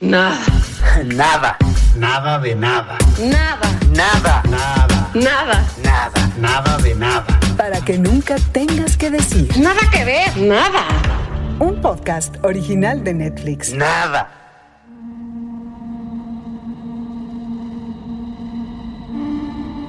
Nada. Nada. Nada de nada. Nada. Nada. Nada. Nada. Nada. Nada de nada. Para que nunca tengas que decir. Nada que ver. Nada. Un podcast original de Netflix. Nada.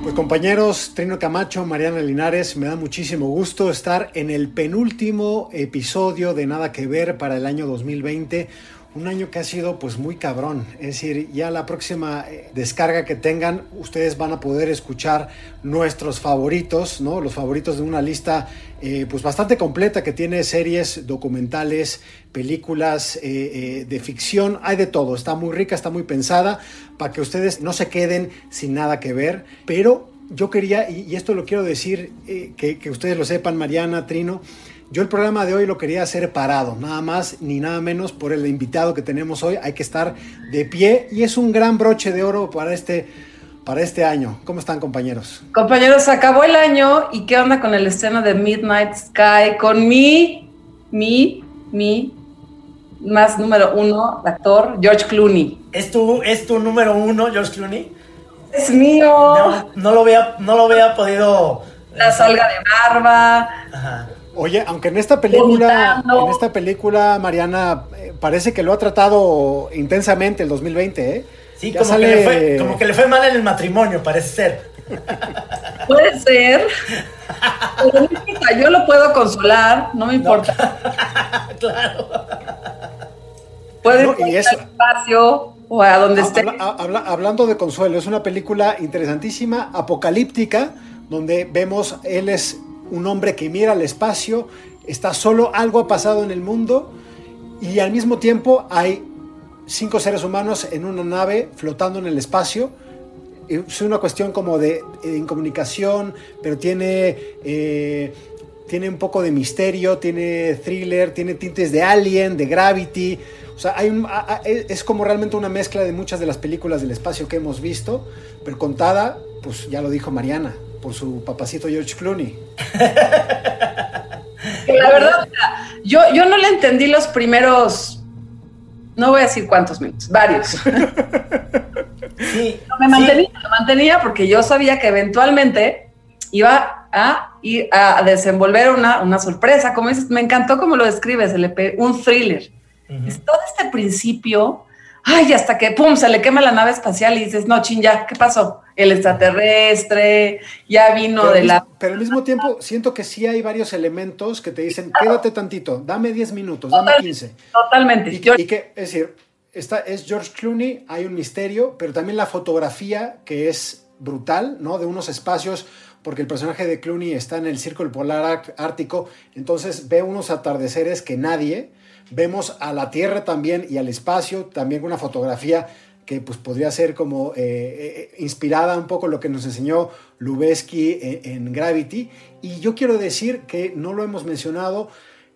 Pues compañeros, Trino Camacho, Mariana Linares, me da muchísimo gusto estar en el penúltimo episodio de Nada que Ver para el año 2020. Un año que ha sido pues muy cabrón. Es decir, ya la próxima eh, descarga que tengan, ustedes van a poder escuchar nuestros favoritos, ¿no? Los favoritos de una lista eh, pues bastante completa que tiene series, documentales, películas eh, de ficción, hay de todo. Está muy rica, está muy pensada para que ustedes no se queden sin nada que ver. Pero yo quería, y, esto lo quiero decir, que ustedes lo sepan, Mariana, Trino, yo el programa de hoy lo quería hacer parado, nada más ni nada menos por el invitado que tenemos hoy. Hay que estar de pie y es un gran broche de oro para este, para este año. ¿Cómo están compañeros? Compañeros, acabó el año y qué onda con el estreno de Midnight Sky con mi, mi, mi más número uno actor, George Clooney. ¿Es tu, ¿Es tu número uno, George Clooney? Es mío. No, no lo había, no lo había podido. La salga de barba. Ajá. Oye, aunque en esta película, en esta película, Mariana, eh, parece que lo ha tratado intensamente el 2020, ¿eh? Sí, como, sale- que le fue, como que le fue mal en el matrimonio, parece ser. Puede ser. Pero no importa, yo lo puedo consolar, no me importa. claro. Puede No, ir eso- al espacio o a donde esté. Habla- habla- hablando de Consuelo, es una película interesantísima, apocalíptica, donde vemos él es un hombre que mira al espacio, está solo, algo ha pasado en el mundo y al mismo tiempo hay cinco seres humanos en una nave flotando en el espacio. Es una cuestión como de, de incomunicación, pero tiene, eh, tiene un poco de misterio, tiene thriller, tiene tintes de Alien, de Gravity. O sea, es como realmente una mezcla de muchas de las películas del espacio que hemos visto, pero contada, pues ya lo dijo Mariana, por su papacito George Clooney. La verdad, yo, yo no le entendí los primeros, no voy a decir cuántos minutos, varios. Sí, Me sí. mantenía, me mantenía porque yo sabía que eventualmente iba a ir a desenvolver una, una sorpresa. Como dices, me encantó como lo describes, el EP, un thriller. Es todo este principio, ay, hasta que pum, se le quema la nave espacial y dices, no, chin, ya, ¿qué pasó? El extraterrestre, ya vino Pero, de la. pero al mismo tiempo siento que sí hay varios elementos que te dicen, quédate tantito, dame 10 minutos, dame Total- 15. Totalmente. Y, y que, es decir, está, es George Clooney, hay un misterio, pero también la fotografía que es brutal, ¿no? De unos espacios, porque el personaje de Clooney está en el círculo polar ar- ártico, entonces ve unos atardeceres que nadie, vemos a la Tierra también y al espacio, también una fotografía que pues podría ser como eh, eh, inspirada un poco en lo que nos enseñó Lubeski en, en Gravity. Y yo quiero decir que no lo hemos mencionado,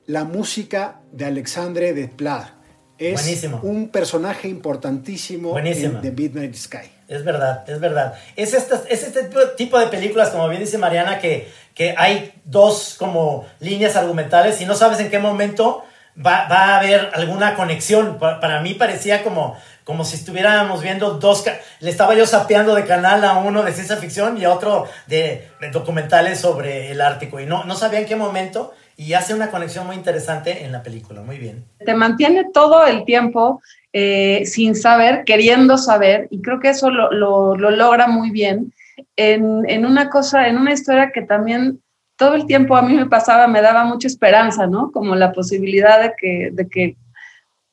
la música de Alexandre Desplat. Es Buenísimo. un personaje importantísimo Buenísimo. en The Midnight Sky. Es verdad, es verdad. Es este, es este tipo- tipo de películas, como bien dice Mariana, que, que hay dos como líneas argumentales y no sabes en qué momento va, va a haber alguna conexión. Pa- Para, mí parecía como, como si estuviéramos viendo dos... Le estaba yo sapeando de canal a uno de ciencia ficción y a otro de, de documentales sobre el Ártico y no, no sabía en qué momento y hace una conexión muy interesante en la película. Muy bien. te mantiene todo el tiempo eh, sin saber, queriendo saber, y creo que eso lo, lo- lo logra muy bien en, en una cosa, en una historia que también todo el tiempo a mí me pasaba, me daba mucha esperanza, ¿no? Como la posibilidad de que, de que,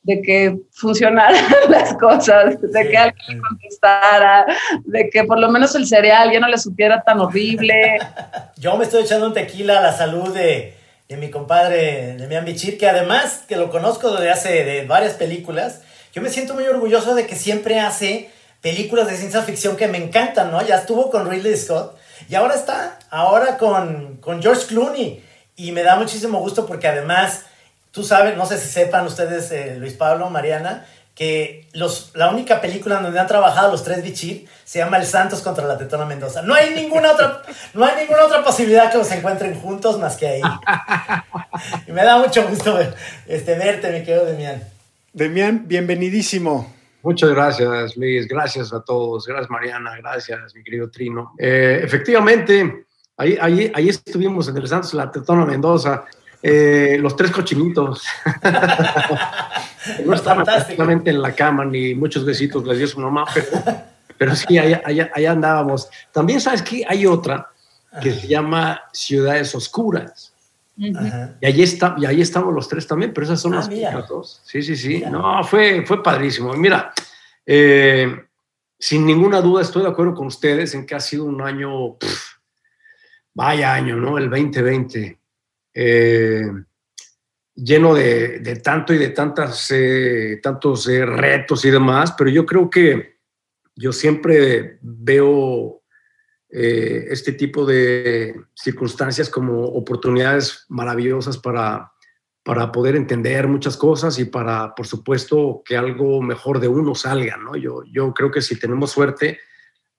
de que funcionaran las cosas, de que alguien le contestara, de que por lo menos el cereal ya no le supiera tan horrible. Yo me estoy echando un tequila a la salud de, de mi compadre Demian Bichir, que además que lo conozco desde hace de varias películas, yo me siento muy orgulloso de que siempre hace películas de ciencia ficción que me encantan, ¿no? Ya estuvo con Ridley Scott y ahora está, ahora con, con George Clooney. Y me da muchísimo gusto porque además, tú sabes, no sé si sepan ustedes, eh, Luis Pablo, Mariana, que los, la única película en donde han trabajado los tres Bichir se llama El Santos contra la Tetona Mendoza. No hay ninguna otra, no hay ninguna otra posibilidad que los encuentren juntos más que ahí. y me da mucho gusto ver- este, verte, mi querido Demian. Demian, bienvenidísimo. Muchas gracias, Luis. Gracias a todos. Gracias, Mariana. Gracias, mi querido Trino. Eh, efectivamente, ahí, ahí, ahí estuvimos en el Santos La Tetona Mendoza. Eh, los tres cochinitos. no estaban prácticamente en la cama, ni muchos besitos les dio su mamá, pero, pero sí, allá, allá, allá andábamos. También sabes que hay otra que se llama Ciudades Oscuras. Y allí, está, y ahí estamos los tres también, pero esas son Ah, las primeras dos. Sí, sí, sí. Mira. No, fue, fue padrísimo. Mira, eh, sin ninguna duda estoy de acuerdo con ustedes en que ha sido un año, vaya año, ¿no? El 2020. eh, lleno de, de tanto y de tantas, eh, tantos retos y demás, pero yo creo que yo siempre veo eh, este tipo de circunstancias como oportunidades maravillosas para, para poder entender muchas cosas y para, por supuesto, que algo mejor de uno salga, ¿no? Yo, yo creo que si tenemos suerte,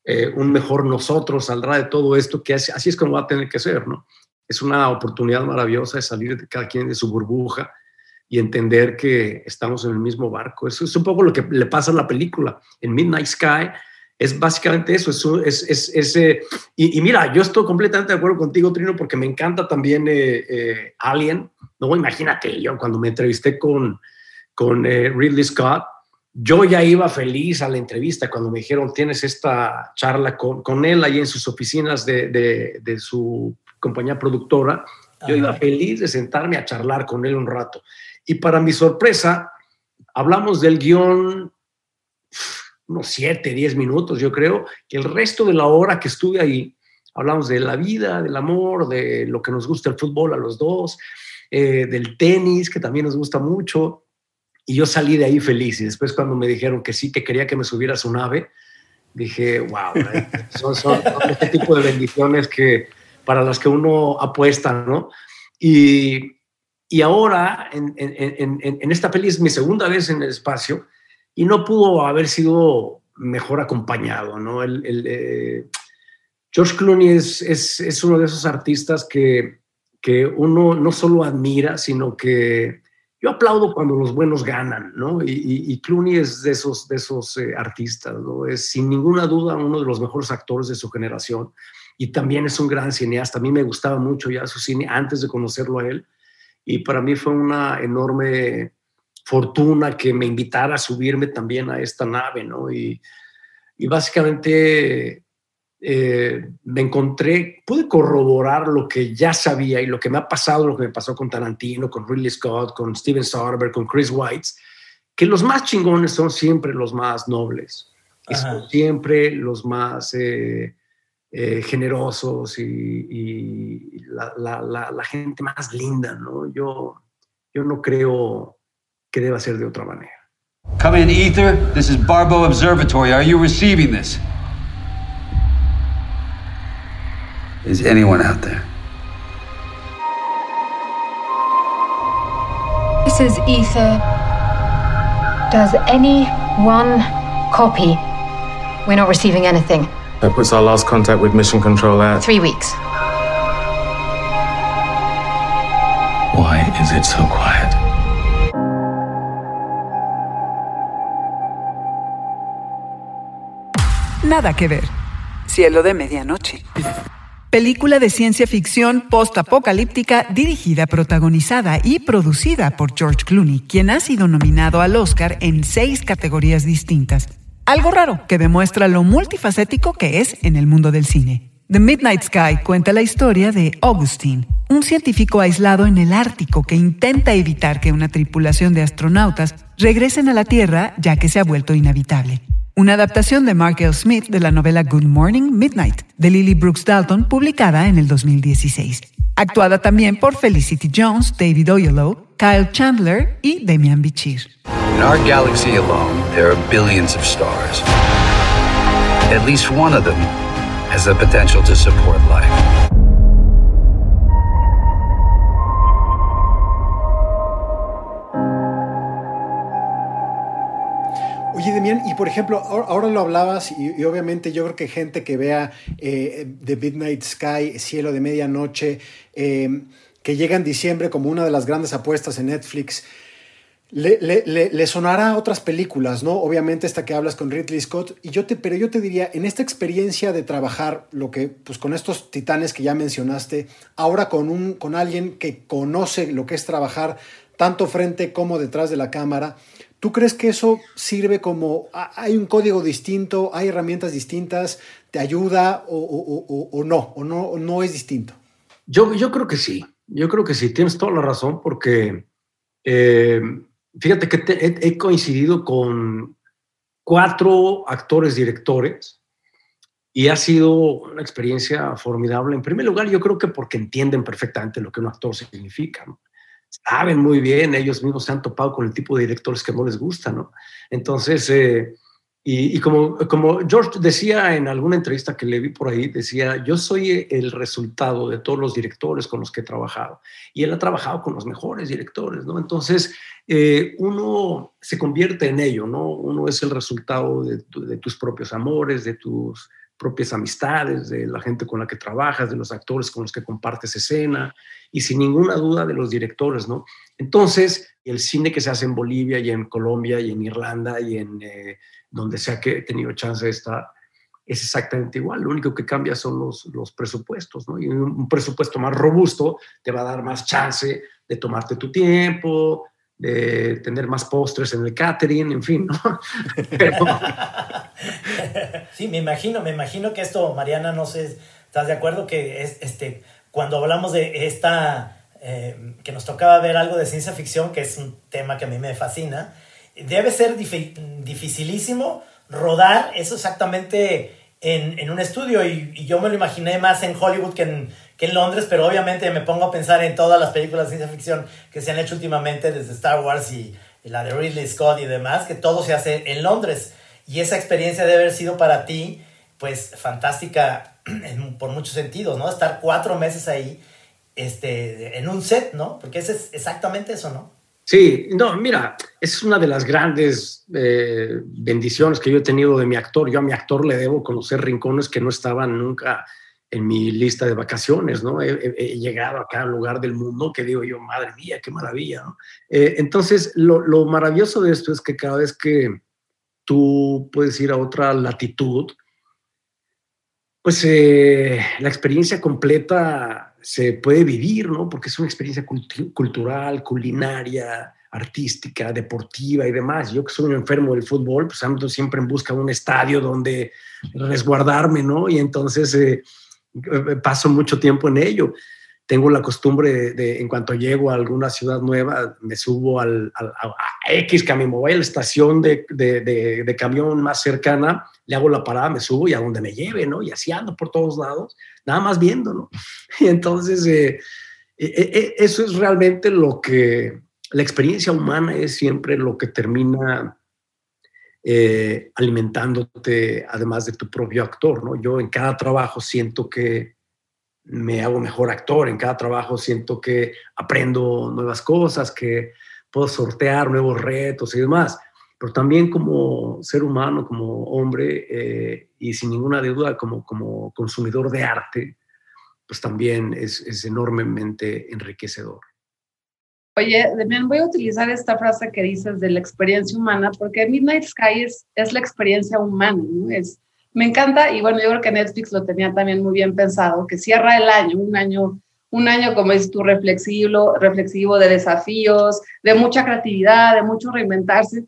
eh, un mejor nosotros saldrá de todo esto, que así, es como va a tener que ser, ¿no? Es una oportunidad maravillosa de salir de cada quien de su burbuja y entender que estamos en el mismo barco. Eso es un poco lo que le pasa a la película. En Midnight Sky es básicamente eso. Es, es, eh, y, y mira, yo estoy completamente de acuerdo contigo, Trino, porque me encanta también eh, eh, Alien. No, imagínate, yo cuando me entrevisté con, con eh, Ridley Scott, yo ya iba feliz a la entrevista cuando me dijeron, tienes esta charla con, con él ahí en sus oficinas de, de, de su compañía productora. Yo Ajá. iba feliz de sentarme a charlar con él un rato. Y para mi sorpresa, hablamos del guion unos 7, 10 minutos, yo creo, que el resto de la hora que estuve ahí, hablamos de la vida, del amor, de lo que nos gusta el fútbol a los dos, eh, del tenis, que también nos gusta mucho, y yo salí de ahí feliz. Y después cuando me dijeron que sí, que quería que me subiera a su nave, dije, wow, eh, son, son- este tipo de bendiciones que para las que uno apuesta, ¿no? Y, y ahora, en- en- en- en esta peli es mi segunda vez en el espacio y no pudo haber sido mejor acompañado, ¿no? El, el, eh, George Clooney es, es, es uno de esos artistas que, que uno no solo admira, sino que yo aplaudo cuando los buenos ganan, ¿no? Y, y- y Clooney es de esos, de esos eh, artistas, ¿no? Es sin ninguna duda uno de los mejores actores de su generación y también es un gran cineasta. A mí me gustaba mucho ya su cine antes de conocerlo a él y para mí fue una enorme fortuna que me invitara a subirme también a esta nave, ¿no? Y, y básicamente eh, me encontré, pude corroborar lo que ya sabía y lo que me ha pasado, lo que me pasó con Tarantino, con Ridley Scott, con Steven Soderbergh, con Chris White, que los más chingones son siempre los más nobles, son siempre los más eh, eh, generosos y, y la, la- la- la gente más linda, ¿no? Yo, yo no creo que deba ser de otra manera. Come in, Ether. This is Barbo Observatory. Are you receiving this? Is anyone out there? This is Ether. Does anyone copy? We're not receiving anything. That puts our last contact with Mission Control at. Three weeks. Why is it so quiet? Nada que ver. Cielo de medianoche. Película de ciencia ficción post-apocalíptica dirigida, protagonizada y producida por George Clooney, quien ha sido nominado al Oscar en seis categorías distintas. Algo raro que demuestra lo multifacético que es en el mundo del cine. The Midnight Sky cuenta la historia de Augustine, un científico aislado en el Ártico que intenta evitar que una tripulación de astronautas regresen a la Tierra ya que se ha vuelto inhabitable. Una adaptación de Mark L. Smith de la novela Good Morning Midnight de Lily Brooks Dalton, publicada en el 2016. Actuada también por Felicity Jones, David Oyelowo, Kyle Chandler y Damian Bichir. In our galaxy alone, there are billions of stars. At least one of them has the potential to support life. Oye, Demian, y por ejemplo, ahora, lo hablabas y, y obviamente yo creo que gente que vea eh, The Midnight Sky, Cielo de Medianoche, eh, que llega en diciembre como una de las grandes apuestas en Netflix, Le, le, le, sonará a otras películas, ¿no? Obviamente esta que hablas con Ridley Scott. Y yo te, pero yo te diría, en esta experiencia de trabajar, lo que, pues con estos titanes que ya mencionaste, ahora con un, con alguien que conoce lo que es trabajar tanto frente como detrás de la cámara, ¿tú crees que eso sirve como, hay un código distinto, hay herramientas distintas, te ayuda o, o, o, no, o no, no es distinto? Yo, yo creo que sí, yo creo que sí, tienes toda la razón porque... Eh, fíjate que he, coincidido con cuatro actores directores y ha sido una experiencia formidable. En primer lugar, yo creo que porque entienden perfectamente lo que un actor significa. Saben muy bien, ellos mismos se han topado con el tipo de directores que no les gusta, ¿no? Entonces, eh, y, como, como George decía en alguna entrevista que le vi por ahí, decía, yo soy el resultado de todos los directores con los que he trabajado. Y él ha trabajado con los mejores directores, ¿no? Entonces, eh, uno se convierte en ello, ¿no? Uno es el resultado de, de, tus propios amores, de tus propias amistades, de la gente con la que trabajas, de los actores con los que compartes escena y sin ninguna duda de los directores, ¿no? Entonces, el cine que se hace en Bolivia y en Colombia y en Irlanda y en eh, donde sea que he tenido chance de estar, es exactamente igual. Lo único que cambia son los, los presupuestos, ¿no? Y un, presupuesto más robusto te va a dar más chance de tomarte tu tiempo, de tener más postres en el catering, en fin, ¿no? Sí, me imagino, me imagino que esto, Mariana, no sé, ¿estás de acuerdo que es, este, cuando hablamos de esta, eh, que nos tocaba ver algo de ciencia ficción, que es un tema que a mí me fascina, debe ser dificilísimo rodar eso exactamente en, en un estudio y, yo me lo imaginé más en Hollywood que en, que en Londres, pero obviamente me pongo a pensar en todas las películas de ciencia ficción que se han hecho últimamente desde Star Wars y, la de Ridley Scott y demás, que todo se hace en Londres. Y esa experiencia debe haber sido para ti, pues, fantástica por muchos sentidos, ¿no? Estar cuatro meses ahí este, en un set, ¿no? Porque es exactamente eso, ¿no? Sí, no, mira, es una de las grandes eh, bendiciones que yo he tenido de mi actor. Yo a mi actor le debo conocer rincones que no estaban nunca en mi lista de vacaciones, ¿no? He, llegado a cada lugar del mundo que digo yo, madre mía, qué maravilla, ¿no? Eh, entonces, lo, maravilloso de esto es que cada vez que tú puedes ir a otra latitud, pues eh, la experiencia completa se puede vivir, ¿no? Porque es una experiencia cultural, culinaria, artística, deportiva y demás. Yo que soy un enfermo del fútbol, pues ando siempre en busca de un estadio donde resguardarme, ¿no? Y entonces eh, eh, paso mucho tiempo en ello. Tengo la costumbre de, en cuanto llego a alguna ciudad nueva, me subo al, a, X camión, voy a la estación de, de, de, camión más cercana, le hago la parada, me subo y a donde me lleve, ¿no? Y así ando por todos lados nada más viéndolo. Y entonces, eh, eh, eh, eso es realmente lo que, la experiencia humana es siempre lo que termina alimentándote, además de tu propio actor, ¿no? Yo en cada trabajo siento que me hago mejor actor, en cada trabajo siento que aprendo nuevas cosas, que puedo sortear nuevos retos y demás pero también como ser humano, como hombre eh, y sin ninguna duda como, como consumidor de arte, pues también es, es enormemente enriquecedor. Oye, Demian, voy a utilizar esta frase que dices de la experiencia humana, porque Midnight Sky es, es la experiencia humana, ¿no? Es, me encanta, y bueno, yo creo que Netflix lo tenía también muy bien pensado, que cierra el año, un año, un año como es tu reflexivo, reflexivo de desafíos, de mucha creatividad, de mucho reinventarse,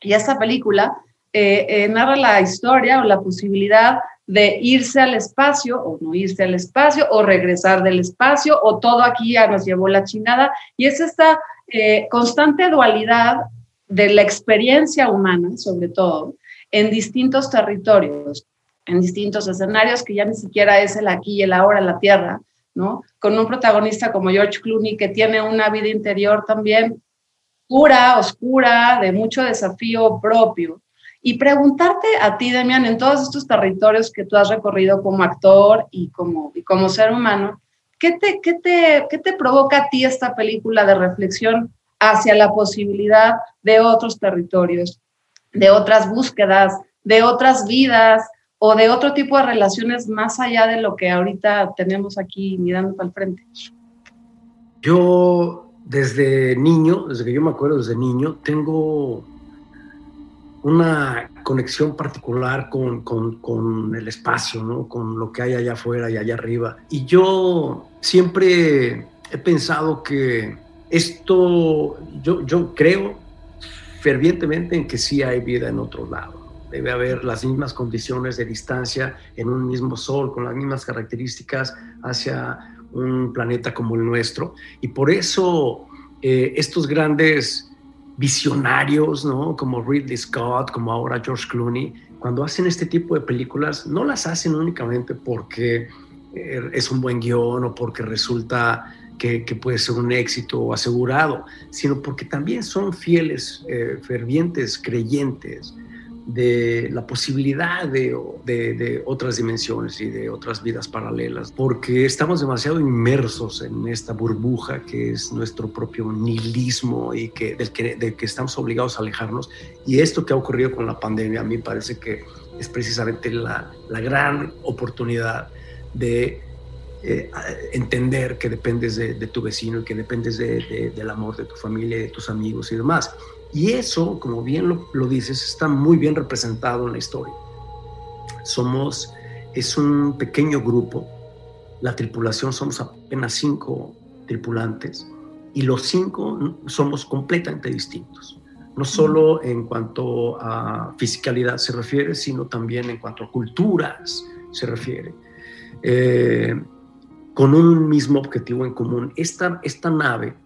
y esta película eh, eh, narra la historia o la posibilidad de irse al espacio o no irse al espacio o regresar del espacio o todo aquí ya nos llevó la chingada. Y es esta eh, constante dualidad de la experiencia humana, sobre todo, en distintos territorios, en distintos escenarios, que ya ni siquiera es el aquí y el ahora, la tierra, ¿no? Con un protagonista como George Clooney, que tiene una vida interior también pura, oscura, de mucho desafío propio. Y preguntarte a ti, Demian, en todos estos territorios que tú has recorrido como actor y como, y como ser humano, ¿qué te, qué, te, ¿qué te provoca a ti esta película de reflexión hacia la posibilidad de otros territorios, de otras búsquedas, de otras vidas o de otro tipo de relaciones más allá de lo que ahorita tenemos aquí mirando para el frente? Yo desde niño, desde que yo me acuerdo, desde niño, tengo una conexión particular con, con, con, el espacio, ¿no? con lo que hay allá afuera y allá arriba. Y yo siempre he pensado que esto, yo, yo creo fervientemente en que sí hay vida en otro lado. Debe haber las mismas condiciones de distancia en un mismo sol, con las mismas características hacia un planeta como el nuestro. Y por eso eh, estos grandes visionarios, ¿no? como Ridley Scott, como ahora George Clooney, cuando hacen este tipo de películas, no las hacen únicamente porque eh, es un buen guion o porque resulta que, puede ser un éxito asegurado, sino porque también son fieles, eh, fervientes, creyentes de la posibilidad de, otras dimensiones y de otras vidas paralelas, porque estamos demasiado inmersos en esta burbuja que es nuestro propio nihilismo y que, del, que, estamos obligados a alejarnos. Y esto que ha ocurrido con la pandemia a mí parece que es precisamente la gran oportunidad de eh, entender que dependes de, tu vecino y que dependes del amor de tu familia, de tus amigos y demás. Y eso, como bien lo, dices, está muy bien representado en la historia. Somos, es un pequeño grupo, la tripulación somos apenas cinco tripulantes y los cinco somos completamente distintos. No solo en cuanto a fisicalidad se refiere, sino también en cuanto a culturas se refiere. Eh, con un mismo objetivo en común. Esta, esta nave,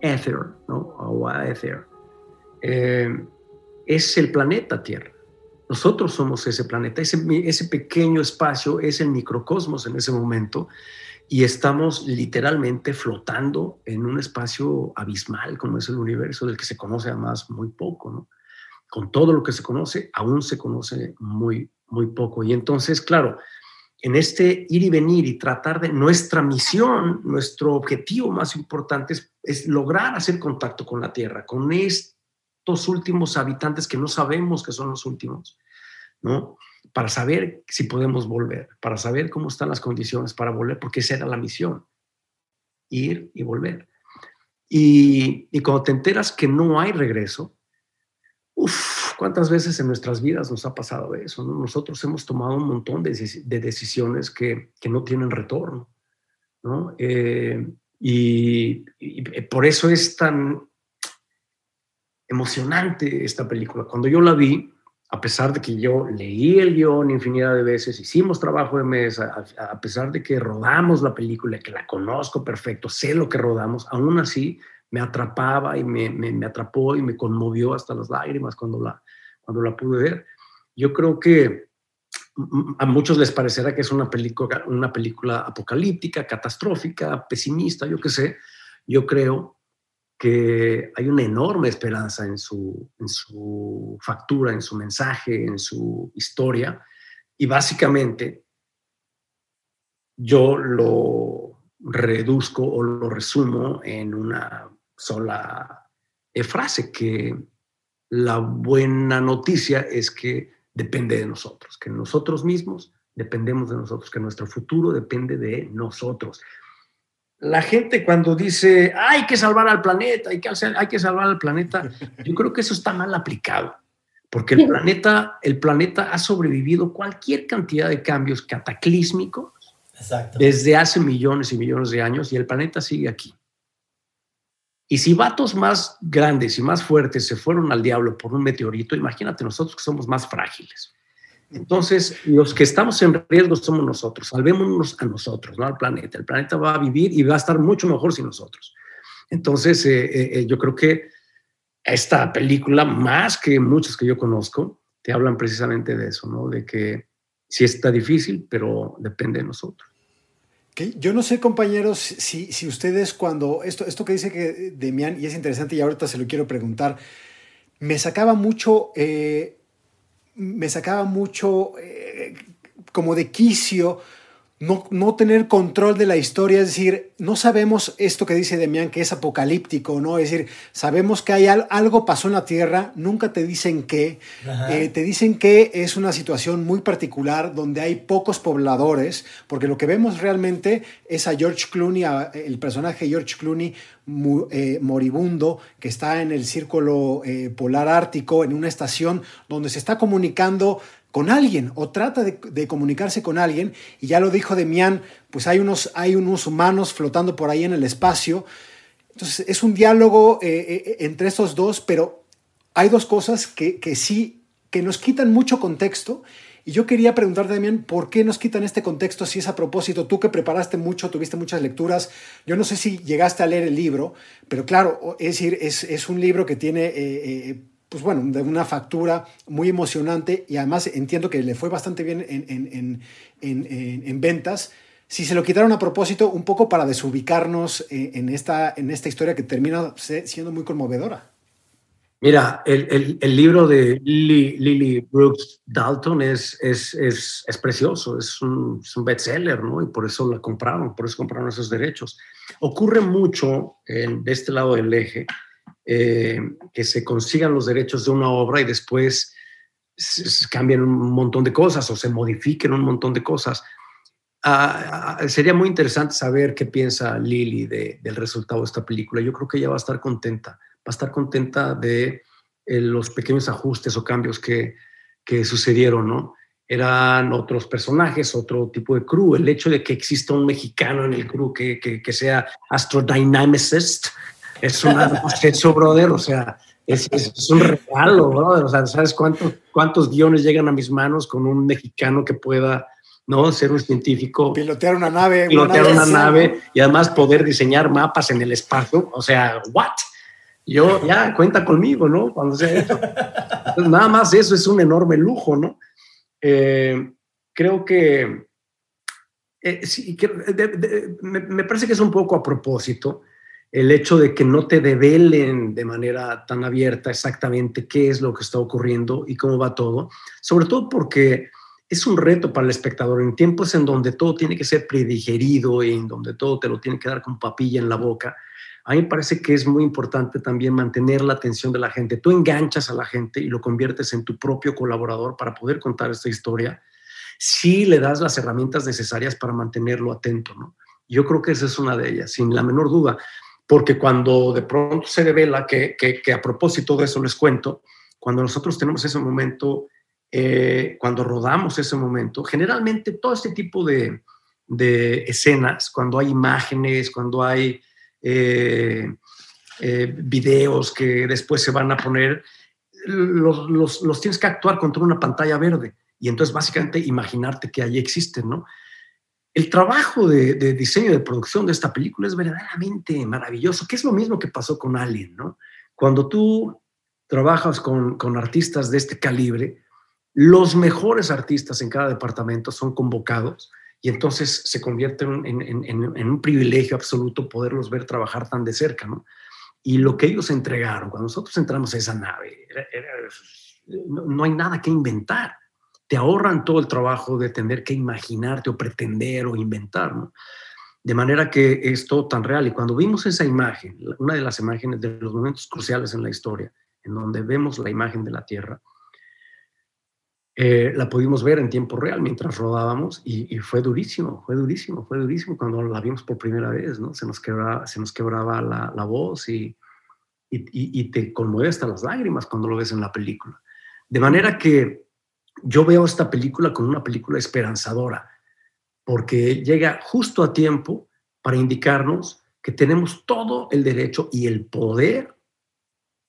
Ether, ¿no? o Ether, eh, es el planeta Tierra. Nosotros somos ese planeta, ese, ese pequeño espacio es el microcosmos en ese momento y estamos literalmente flotando en un espacio abismal como es el universo del que se conoce además muy poco, ¿no? Con todo lo que se conoce, aún se conoce muy, muy poco. Y entonces, claro, en este ir y venir y tratar de nuestra misión, nuestro objetivo más importante es, lograr hacer contacto con la Tierra, con estos últimos habitantes que no sabemos que son los últimos, ¿no? Para saber si podemos volver, para saber cómo están las condiciones para volver, porque esa era la misión, ir y volver. Y, y cuando te enteras que no hay regreso, uff, ¿cuántas veces en nuestras vidas nos ha pasado eso? Nosotros hemos tomado un montón de, decisiones que, no tienen retorno, ¿no? Eh, y, por eso es tan emocionante esta película. Cuando yo la vi, a pesar de que yo leí el guion infinidad de veces, hicimos trabajo de mesa, a, pesar de que rodamos la película, que la conozco perfecto, sé lo que rodamos, aún así me atrapaba y me, me, atrapó y me conmovió hasta las lágrimas cuando la, cuando la pude ver. Yo creo que a muchos les parecerá que es una película, una película apocalíptica, catastrófica, pesimista, yo qué sé. Yo creo que hay una enorme esperanza en su, en su factura, en su mensaje, en su historia. Y básicamente yo lo reduzco o lo resumo en una sola frase que la buena noticia es que depende de nosotros, que nosotros mismos dependemos de nosotros, que nuestro futuro depende de nosotros. La gente cuando dice, hay que salvar al planeta, hay que, hay que salvar al planeta, yo creo que eso está mal aplicado, porque el planeta, el planeta ha sobrevivido cualquier cantidad de cambios cataclísmicos desde hace millones y millones de años y el planeta sigue aquí. Y si vatos más grandes y más fuertes se fueron al diablo por un meteorito, imagínate nosotros que somos más frágiles. Entonces, los que estamos en riesgo somos nosotros, salvémonos a nosotros, no al planeta. El planeta va a vivir y va a estar mucho mejor sin nosotros. Entonces, eh, eh, eh, yo creo que esta película, más que muchas que yo conozco, te hablan precisamente de eso, ¿no? De que sí está difícil, pero depende de nosotros. Yo no sé, compañeros, si, si ustedes cuando esto, esto que dice que Demian, y es interesante y ahorita se lo quiero preguntar, me sacaba mucho, eh, me sacaba mucho eh, como de quicio no, tener control de la historia, es decir, no sabemos esto que dice Demián, que es apocalíptico, ¿no? Es decir, sabemos que hay algo pasó en la Tierra, nunca te dicen qué, eh, te dicen que es una situación muy particular donde hay pocos pobladores, porque lo que vemos realmente es a George Clooney, el personaje George Clooney, eh, moribundo que está en el círculo eh, polar ártico, en una estación donde se está comunicando con alguien o trata de, comunicarse con alguien. Y ya lo dijo Demián, pues hay unos, hay unos humanos flotando por ahí en el espacio. Entonces es un diálogo eh, entre estos dos, pero hay dos cosas que, que sí, que nos quitan mucho contexto y yo quería preguntarte también, ¿por qué nos quitan este contexto si es a propósito? Tú que preparaste mucho, tuviste muchas lecturas, yo no sé si llegaste a leer el libro, pero claro, es decir, es, un libro que tiene... Eh, eh, pues bueno, de una factura muy emocionante y además entiendo que le fue bastante bien en, en, ventas. Si se lo quitaron a propósito, un poco para desubicarnos eh, en, esta, en esta historia que termina siendo muy conmovedora. Mira, el, libro de Lily, Brooks Dalton es, es, es, precioso, es un, es un bestseller, ¿no? Y por eso la compraron, por eso compraron esos derechos. Ocurre mucho de este lado del eje eh, que se consigan los derechos de una obra y después cambian un montón de cosas o se modifiquen un montón de cosas. Ah, ah, sería muy interesante saber qué piensa Lily del resultado de esta película. Yo creo que ella va a estar contenta va a estar contenta de eh, los pequeños ajustes o cambios que, que sucedieron, ¿no? Eran otros personajes, otro tipo de crew. El hecho de que exista un mexicano en el crew que, que, que sea astrodynamicist es un eso, brother. O sea, es, es, un regalo, brother. O sea, ¿sabes cuántos, cuántos guiones llegan a mis manos con un mexicano que pueda ¿no? Ser un científico. Pilotear una nave. Pilotear una, nave, y además poder diseñar mapas en el espacio. O sea, ¿what? yo ya cuenta conmigo, ¿no? Cuando sea eso. nada más eso es un enorme lujo, ¿no? Eh, creo que, eh, sí, me, parece que es un poco a propósito el hecho de que no te develen de manera tan abierta exactamente qué es lo que está ocurriendo y cómo va todo, sobre todo porque es un reto para el espectador en tiempos en donde todo tiene que ser predigerido y en donde todo te lo tiene que dar con papilla en la boca a mí me parece que es muy importante también mantener la atención de la gente. Tú enganchas a la gente y lo conviertes en tu propio colaborador para poder contar esta historia si le das las herramientas necesarias para mantenerlo atento. Yo creo que esa es una de ellas, sin la menor duda, porque cuando de pronto se revela que, que, a propósito de eso les cuento, cuando nosotros tenemos ese momento, eh, cuando rodamos ese momento, generalmente todo este tipo de, de escenas, cuando hay imágenes, cuando hay eh, eh, videos que después se van a poner, los, los, tienes que actuar contra una pantalla verde y entonces básicamente imaginarte que allí existen, ¿no? El trabajo de, diseño de producción de esta película es verdaderamente maravilloso, que es lo mismo que pasó con Alien, ¿no? Cuando tú trabajas con, con artistas de este calibre, los mejores artistas en cada departamento son convocados y entonces se convierte en, un privilegio absoluto poderlos ver trabajar tan de cerca, ¿no? Y lo que ellos entregaron, cuando nosotros entramos a esa nave, no, hay nada que inventar. Te ahorran todo el trabajo de tener que imaginarte o pretender o inventar, ¿no? De manera que es todo tan real. Y cuando vimos esa imagen, una de las imágenes de los momentos cruciales en la historia, en donde vemos la imagen de la Tierra, eh, la pudimos ver en tiempo real mientras rodábamos y, fue durísimo, fue durísimo, fue durísimo cuando la vimos por primera vez, ¿no? Se nos quebraba, se nos quebraba la, la voz y, y, y, te conmueve hasta las lágrimas cuando lo ves en la película. De manera que yo veo esta película como una película esperanzadora, porque llega justo a tiempo para indicarnos que tenemos todo el derecho y el poder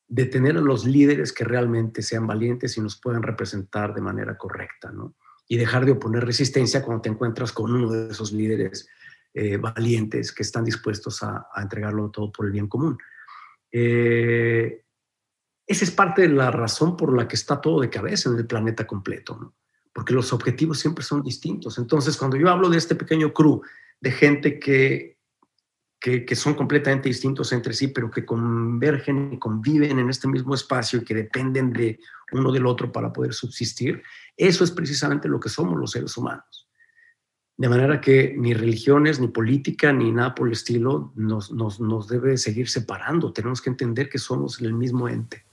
de tener a los líderes que realmente sean valientes y nos puedan representar de manera correcta, ¿no? Y dejar de oponer resistencia cuando te encuentras con uno de esos líderes eh, valientes que están dispuestos a, entregarlo todo por el bien común. Eh, esa es parte de la razón por la que está todo de cabeza en el planeta completo, ¿no? Porque los objetivos siempre son distintos. Entonces, cuando yo hablo de este pequeño crew de gente que que, son completamente distintos entre sí, pero que convergen y conviven en este mismo espacio y que dependen de uno del otro para poder subsistir, eso es precisamente lo que somos los seres humanos. De manera que ni religiones, ni política, ni nada por el estilo nos, nos, nos debe seguir separando. Tenemos que entender que somos el mismo ente.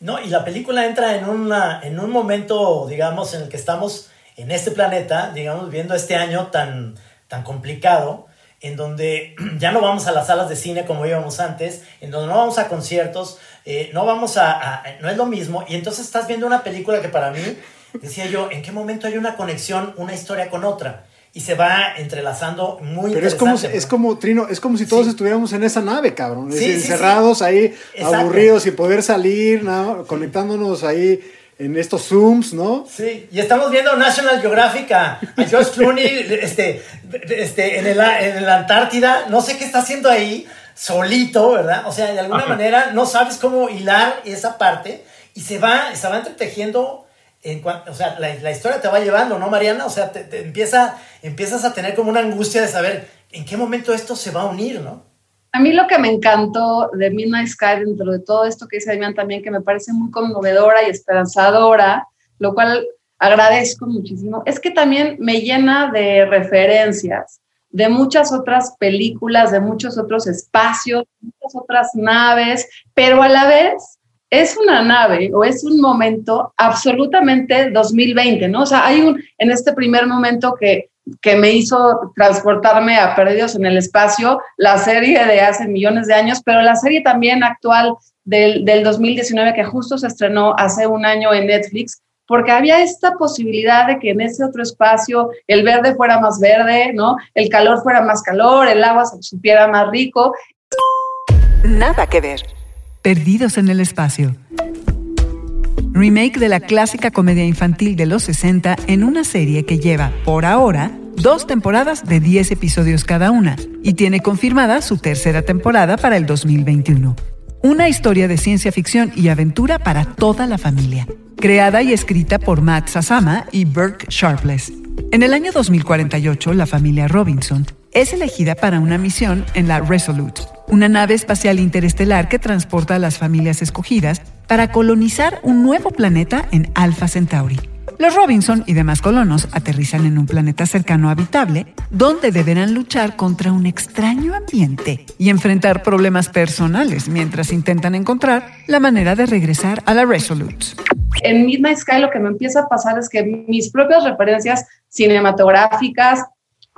No, y la película entra en, una, en un momento, digamos, en el que estamos en este planeta, digamos, viendo este año tan, tan complicado, en donde ya no vamos a las salas de cine como íbamos antes, en donde no vamos a conciertos, eh, no vamos a, a, no es lo mismo, y entonces estás viendo una película que para mí, decía yo, ¿en qué momento hay una conexión, una historia con otra? Y se va entrelazando muy Pero es como, es como, Trino, es como si todos Sí. estuviéramos en esa nave, cabrón. Sí, sí, encerrados ahí, Exacto. aburridos y poder salir, ¿no? Conectándonos ahí en estos Zooms, ¿no? Sí, y estamos viendo National Geographic a, a George Clooney este, este, en, el, en la Antártida. No sé qué está haciendo ahí, solito, ¿verdad? O sea, de alguna Ajá. manera no sabes cómo hilar esa parte y se va, se va entretejiendo. En cuan- o sea, la, historia te va llevando, ¿no, Mariana? O sea, te, empieza, empiezas a tener como una angustia de saber en qué momento esto se va a unir, ¿no? A mí lo que me encantó de Midnight Sky, dentro de todo esto que dice Damián también, que me parece muy conmovedora y esperanzadora, lo cual agradezco muchísimo, es que también me llena de referencias de muchas otras películas, de muchos otros espacios, muchas otras naves, pero a la vez es una nave o es un momento absolutamente 2020, ¿no? O sea, hay un, en este primer momento que, que me hizo transportarme a Perdidos en el Espacio, la serie de hace millones de años, pero la serie también actual del, del 2019 que justo se estrenó hace un año en Netflix, porque había esta posibilidad de que en ese otro espacio el verde fuera más verde, ¿no? El calor fuera más calor, el agua se supiera más rico. Nada que ver. Perdidos en el espacio. Remake de la clásica comedia infantil de los 60 en una serie que lleva, por ahora, dos temporadas de 10 episodios cada una y tiene confirmada su tercera temporada para el 2021. Una historia de ciencia ficción y aventura para toda la familia, creada y escrita por Matt Sasama y Burke Sharpless. En el año 2048, la familia Robinson es elegida para una misión en la Resolute, una nave espacial interestelar que transporta a las familias escogidas para colonizar un nuevo planeta en Alpha Centauri. Los Robinson y demás colonos aterrizan en un planeta cercano habitable, donde deberán luchar contra un extraño ambiente y enfrentar problemas personales mientras intentan encontrar la manera de regresar a la Resolute. En Midnight Sky lo que me empieza a pasar es que mis propias referencias cinematográficas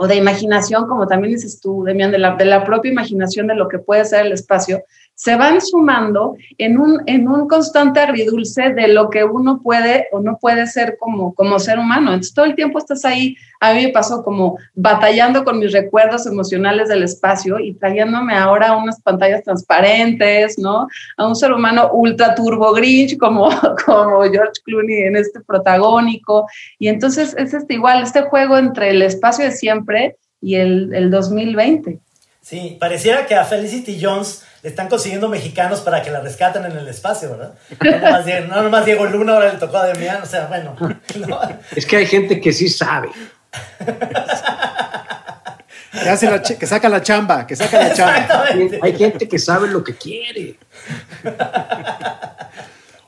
o de imaginación, como también dices tú, Demian, de la, de la propia imaginación de lo que puede ser el espacio, se van sumando en un, en un constante agridulce de lo que uno puede o no puede ser como, como ser humano. Entonces todo el tiempo estás ahí, a mí me pasó como batallando con mis recuerdos emocionales del espacio y trayéndome ahora unas pantallas transparentes, ¿no? A un ser humano ultra turbo grinch como, como George Clooney en este protagónico. Y entonces es este igual, este juego entre el espacio de siempre y el, el 2020. Sí, pareciera que a Felicity Jones están consiguiendo mexicanos para que la rescaten en el espacio, ¿verdad? No nomás Diego, no nomás Diego Luna, ahora le tocó a Demián, o sea, bueno. ¿no? Es que hay gente que sí sabe. Que, hace la ch- que saca la chamba, que saca la chamba. Hay gente que sabe lo que quiere.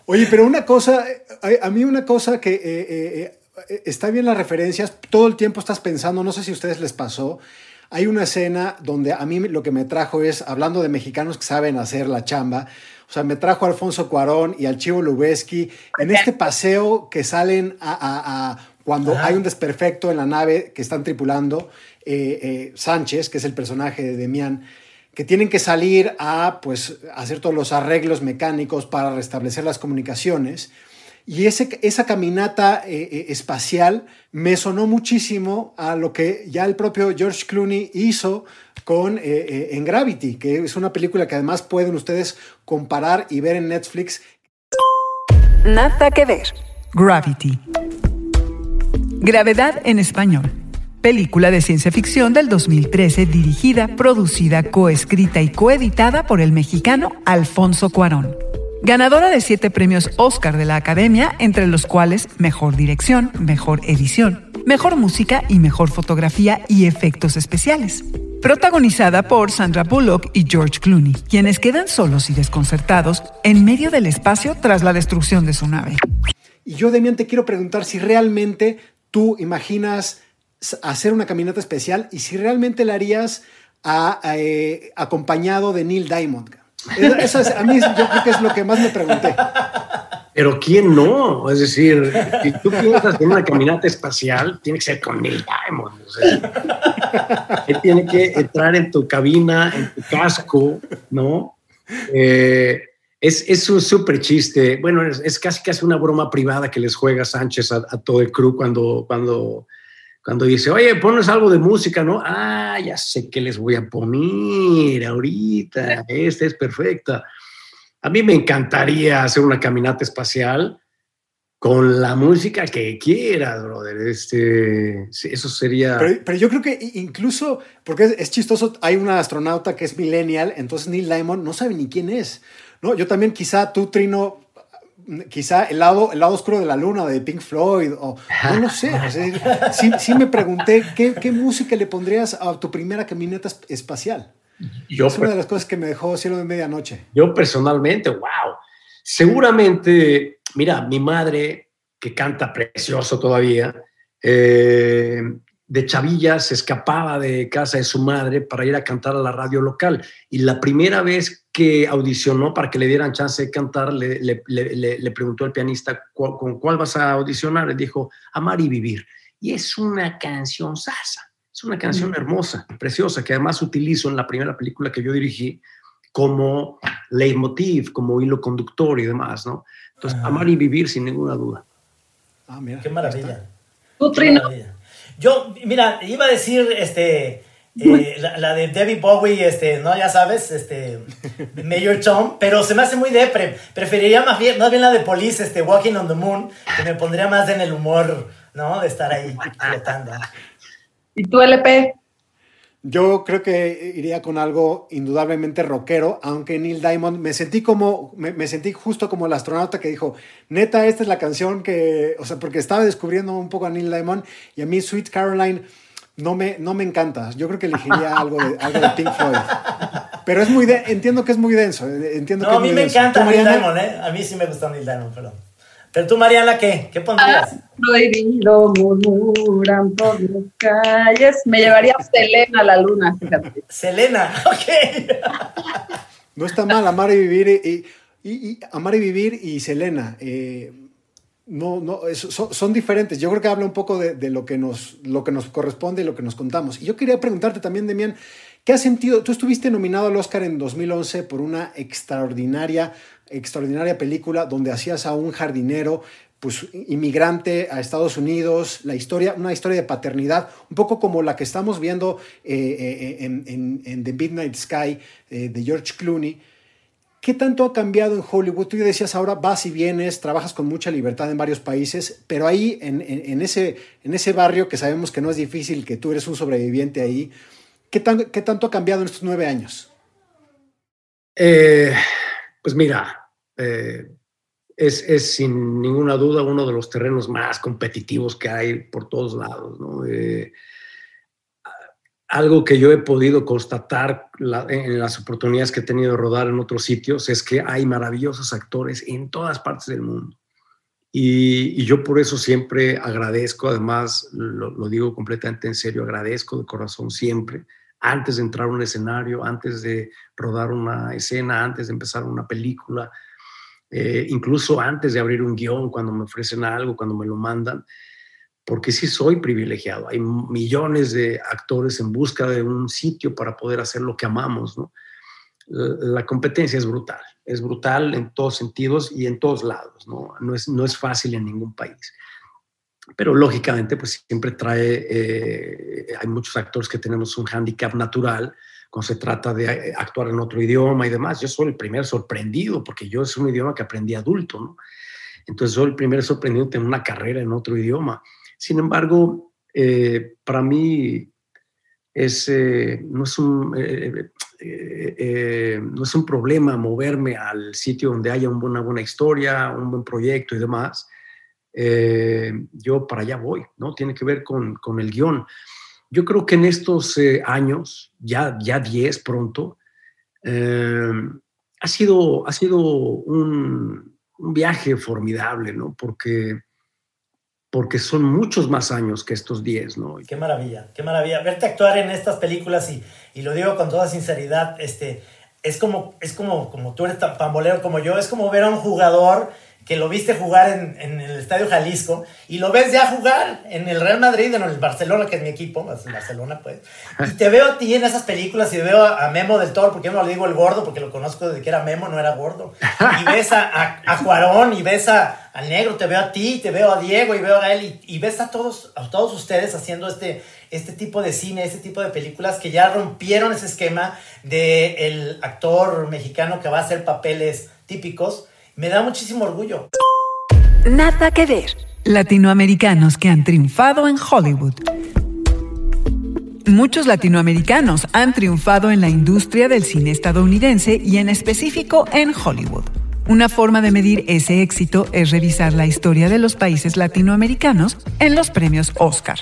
Oye, pero una cosa, eh, a, mí una cosa que eh, eh, está bien las referencias, todo el tiempo estás pensando, no sé si a ustedes les pasó, hay una escena donde a mí lo que me trajo es, hablando de mexicanos que saben hacer la chamba, o sea, me trajo a Alfonso Cuarón y al Chivo Lubeski en este paseo que salen a, a- a- cuando Ajá. hay un desperfecto en la nave que están tripulando, eh, eh, Sánchez, que es el personaje de Demián, que tienen que salir a pues hacer todos los arreglos mecánicos para restablecer las comunicaciones. Y ese, esa caminata eh, eh, espacial me sonó muchísimo a lo que ya el propio George Clooney hizo con eh, eh, en Gravity, que es una película que además pueden ustedes comparar y ver en Netflix. Nada que ver. Gravity. Gravedad en español. Película de ciencia ficción del 2013 dirigida, producida, coescrita y coeditada por el mexicano Alfonso Cuarón. Ganadora de siete premios Oscar de la Academia, entre los cuales Mejor Dirección, Mejor Edición, Mejor Música y Mejor Fotografía y Efectos Especiales. Protagonizada por Sandra Bullock y George Clooney, quienes quedan solos y desconcertados en medio del espacio tras la destrucción de su nave. Y yo, Demian, te quiero preguntar si realmente tú imaginas hacer una caminata especial y si realmente la harías a, eh, acompañado de Neil Diamond. Eso, es, a mí yo creo que es lo que más me pregunté. Pero ¿quién no? Es decir, si tú piensas en una caminata espacial, tiene que ser con Neil Diamond. Él tiene que entrar en tu cabina, en tu casco, ¿no? Eh, es, es, un súper chiste. Bueno, es, es, casi casi una broma privada que les juega Sánchez a, a, todo el crew cuando, cuando, cuando dice, oye, pones algo de música, ¿no? Ah, ya sé que les voy a poner ahorita. Esta es perfecta. A mí me encantaría hacer una caminata espacial con la música que quieras, brother. Este, eso sería. Pero, pero, yo creo que incluso, porque es, es, chistoso, hay una astronauta que es millennial, entonces Neil Diamond no sabe ni quién es. ¿no? Yo también, quizá tú, Trino, quizá el lado, el lado oscuro de la luna de Pink Floyd, o no lo sé. O sea, sí, sí, me pregunté ¿qué, qué música le pondrías a tu primera caminata espacial. Yo, es una de las cosas que me dejó cielo de medianoche. Yo personalmente, wow. Seguramente, mira, mi madre, que canta precioso todavía, eh, de chavilla se escapaba de casa de su madre para ir a cantar a la radio local. Y la primera vez que audicionó para que le dieran chance de cantar, le, le, le, le preguntó al pianista, ¿con cuál vas a audicionar? Le dijo, Amar y Vivir. Y es una canción salsa. Es una canción hermosa, preciosa, que además utilizo en la primera película que yo dirigí como leitmotiv, como hilo conductor y demás, ¿no? Entonces, ah. amar y vivir sin ninguna duda. Ah, mira. Qué maravilla. ¿Tú, Trino? Yo, mira, iba a decir, este, eh, la, la, de Debbie Bowie, este, ¿no? Ya sabes, este, Mayor Tom, pero se me hace muy depre. Preferiría más bien, más bien la de Police, este, Walking on the Moon, que me pondría más en el humor, ¿no? De estar ahí flotando. ¿Y tú, LP? Yo creo que iría con algo indudablemente rockero, aunque Neil Diamond me sentí como, me, me, sentí justo como el astronauta que dijo, neta, esta es la canción que, o sea, porque estaba descubriendo un poco a Neil Diamond y a mí Sweet Caroline no me, no me encanta. Yo creo que elegiría algo de, algo de Pink Floyd. Pero es muy, de, entiendo que es muy denso. Entiendo no, que a mí me denso. encanta Neil Diamond, ¿eh? A mí sí me gusta Neil Diamond, perdón. Pero tú, Mariana, ¿qué? ¿Qué pondrías? Ah, prohibido murmuran por las calles. Me llevaría a Selena a la luna, fíjate. Selena, ok. no está mal amar y vivir y, y, y amar y vivir y Selena. Eh, no, no, son, diferentes. Yo creo que habla un poco de, de, lo, que nos, lo que nos corresponde y lo que nos contamos. Y yo quería preguntarte también, Demian, ¿qué has sentido? Tú estuviste nominado al Oscar en 2011 por una extraordinaria extraordinaria película donde hacías a un jardinero pues inmigrante a Estados Unidos, la historia, una historia de paternidad, un poco como la que estamos viendo eh, eh, en, en, en, The Midnight Sky eh, de George Clooney. ¿Qué tanto ha cambiado en Hollywood? Tú decías ahora vas y vienes, trabajas con mucha libertad en varios países, pero ahí en, ese, barrio que sabemos que no es difícil, que tú eres un sobreviviente ahí, ¿qué, tan, qué tanto ha cambiado en estos nueve años? pues mira, eh, es, es, sin ninguna duda uno de los terrenos más competitivos que hay por todos lados. ¿no? Eh, algo que yo he podido constatar en las oportunidades que he tenido de rodar en otros sitios es que hay maravillosos actores en todas partes del mundo. Y, yo por eso siempre agradezco, además lo, lo, digo completamente en serio, agradezco de corazón siempre, antes de entrar a un escenario, antes de rodar una escena, antes de empezar una película, eh, incluso antes de abrir un guion, cuando me ofrecen algo, cuando me lo mandan, porque sí soy privilegiado. Hay millones de actores en busca de un sitio para poder hacer lo que amamos, ¿no? La competencia es brutal, es brutal en todos sentidos y en todos lados, ¿no? No es, no es fácil en ningún país. Pero lógicamente, pues siempre trae, eh, hay muchos actores que tenemos un hándicap natural, cuando se trata de eh, actuar en otro idioma y demás. Yo soy el primer sorprendido, porque yo es un idioma que aprendí adulto, ¿no? Entonces soy el primer sorprendido en tener una carrera en otro idioma. Sin embargo, eh, para mí es, eh, no, es un, eh, no es un problema moverme al sitio donde haya una buena historia, un buen proyecto y demás. yo para allá voy, ¿no? Tiene que ver con, con el guion yo creo que en estos años, ya, ya 10 pronto, eh, ha sido, ha sido un, viaje formidable, ¿no? Porque, porque son muchos más años que estos 10, ¿no? Qué maravilla, qué maravilla. Verte actuar en estas películas y, y lo digo con toda sinceridad, este, es como, es como, como tú eres tan pambolero como yo, es como ver a un jugador que lo viste jugar en, en, el Estadio Jalisco y lo ves ya jugar en el Real Madrid, en el Barcelona, que es mi equipo, Barcelona, pues. Y te veo a ti en esas películas y veo a, Memo del Toro, porque yo me lo digo el gordo, porque lo conozco desde que era Memo, no era gordo. Y ves a, a, Cuarón y ves a, al negro, te veo a ti, te veo a Diego y veo a él y, ves a todos, a todos ustedes haciendo este, este tipo de cine, este tipo de películas que ya rompieron ese esquema del el actor mexicano que va a hacer papeles típicos me da muchísimo orgullo. Nada que ver. Latinoamericanos que han triunfado en Hollywood. Muchos latinoamericanos han triunfado en la industria del cine estadounidense y en específico en Hollywood. Una forma de medir ese éxito es revisar la historia de los países latinoamericanos en los premios Oscar.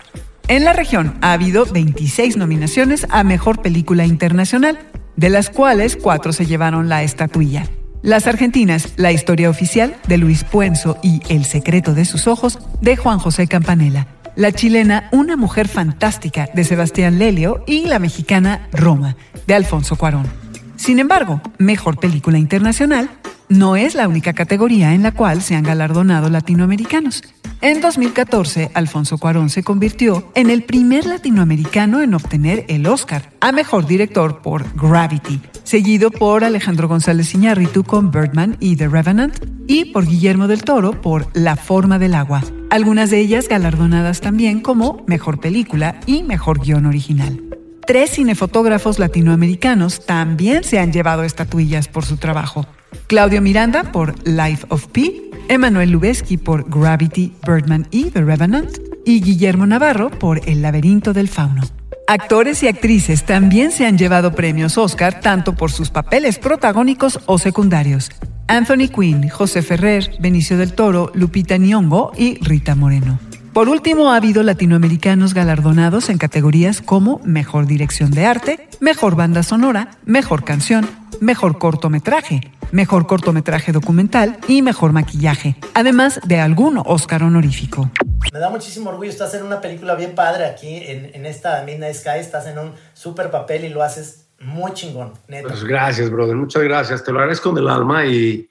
En la región ha habido 26 nominaciones a Mejor Película Internacional, de las cuales cuatro se llevaron la estatuilla. Las Argentinas, la historia oficial de Luis Puenzo y El secreto de sus ojos de Juan José Campanella. La chilena Una mujer fantástica de Sebastián Lelio y la mexicana Roma de Alfonso Cuarón. Sin embargo, Mejor Película Internacional no es la única categoría en la cual se han galardonado latinoamericanos. En 2014, Alfonso Cuarón se convirtió en el primer latinoamericano en obtener el Oscar a Mejor Director por Gravity, seguido por Alejandro González Iñárritu con Birdman y The Revenant, y por Guillermo del Toro por La Forma del Agua, algunas de ellas galardonadas también como Mejor Película y Mejor Guión Original. Tres cinefotógrafos latinoamericanos también se han llevado estatuillas por su trabajo. Claudio Miranda por Life of Pi, Emanuel Lubezki por Gravity, Birdman y The Revenant, y Guillermo Navarro por El laberinto del fauno. Actores y actrices también se han llevado premios Oscar tanto por sus papeles protagónicos o secundarios. Anthony Quinn, José Ferrer, Benicio del Toro, Lupita Nyong'o y Rita Moreno. Por último, ha habido latinoamericanos galardonados en categorías como Mejor Dirección de Arte, Mejor Banda Sonora, Mejor Canción, Mejor Cortometraje, Mejor Cortometraje Documental y Mejor Maquillaje, además de algún Oscar honorífico. Me da muchísimo orgullo, estás en una película bien padre aquí en, en esta Midnight Sky, estás en un súper papel y lo haces muy chingón, neta. Pues gracias, brother, muchas gracias, te lo agradezco del alma y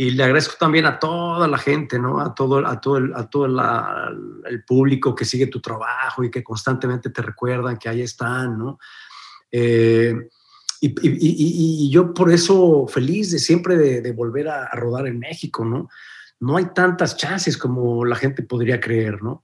y le agradezco también a toda la gente, ¿no? A todo, a todo, el, a todo el público que sigue tu trabajo y que constantemente te recuerdan que ahí están, ¿no? Eh, y, yo por eso feliz de siempre de, volver a, rodar en México, ¿no? No hay tantas chances como la gente podría creer, ¿no?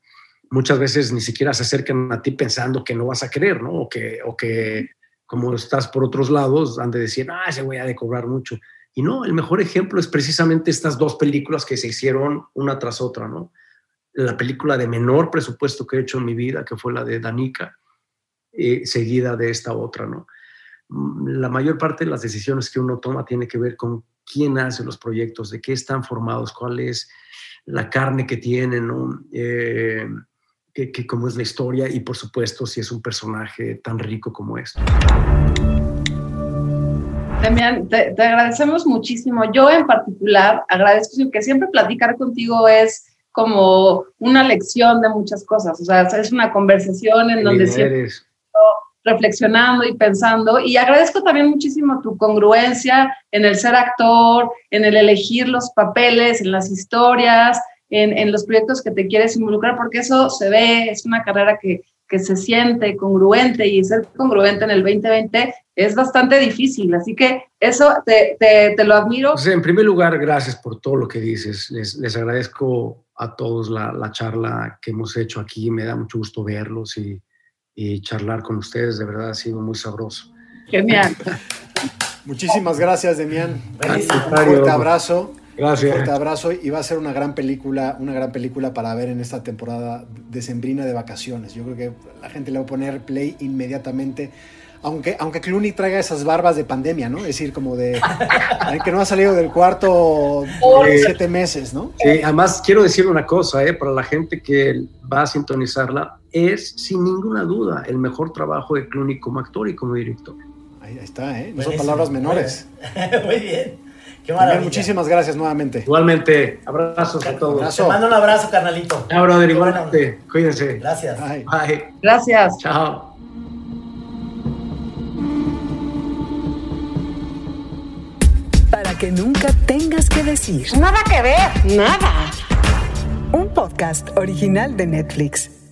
Muchas veces ni siquiera se acercan a ti pensando que no vas a creer, ¿no? O que, o que como estás por otros lados, han de decir, ah, ese voy a de cobrar mucho. Y no, el mejor ejemplo es precisamente estas dos películas que se hicieron una tras otra, ¿no? La película de menor presupuesto que he hecho en mi vida, que fue la de Danica, eh, seguida de esta otra, ¿no? Mm, la mayor parte de las decisiones que uno toma tiene que ver con quién hace los proyectos, de qué están formados, cuál es la carne que tienen, ¿no? Eh, que, cómo es la historia y por supuesto si es un personaje tan rico como este. Demian, te, agradecemos muchísimo. Yo en particular agradezco que siempre platicar contigo es como una lección de muchas cosas. O sea, es una conversación en donde siempre estoy reflexionando y pensando. Y agradezco también muchísimo tu congruencia en el ser actor, en el elegir los papeles, en las historias, en, en los proyectos que te quieres involucrar, porque eso se ve, es una carrera que, que se siente congruente y ser congruente en el 2020 es bastante difícil. Así que eso te, te, lo admiro. Pues, en primer lugar, gracias por todo lo que dices. Les, les agradezco a todos la, la, charla que hemos hecho aquí. Me da mucho gusto verlos y, y charlar con ustedes. De verdad ha sido muy sabroso. Genial. Muchísimas gracias, Demián. Un fuerte abrazo. Gracias. Un fuerte abrazo y va a ser una gran película, una gran película para ver en esta temporada decembrina de vacaciones. Yo creo que la gente le va a poner play inmediatamente. Aunque, aunque Clooney traiga esas barbas de pandemia, ¿no? Es decir, como de que no ha salido del cuarto siete meses, ¿no? Sí, además quiero decir una cosa, ¿eh? para la gente que va a sintonizarla, es sin ninguna duda el mejor trabajo de Clooney como actor y como director. Ahí está, ¿eh? No son palabras menores. Muy bien. Muchísimas gracias nuevamente. Igualmente, abrazos a todos. Te mando un abrazo, carnalito. Chao, brother, igualmente. Cuídense. Gracias. Bye. Gracias. Chao. Para que nunca tengas que decir. Nada que ver. Nada. Un podcast original de Netflix.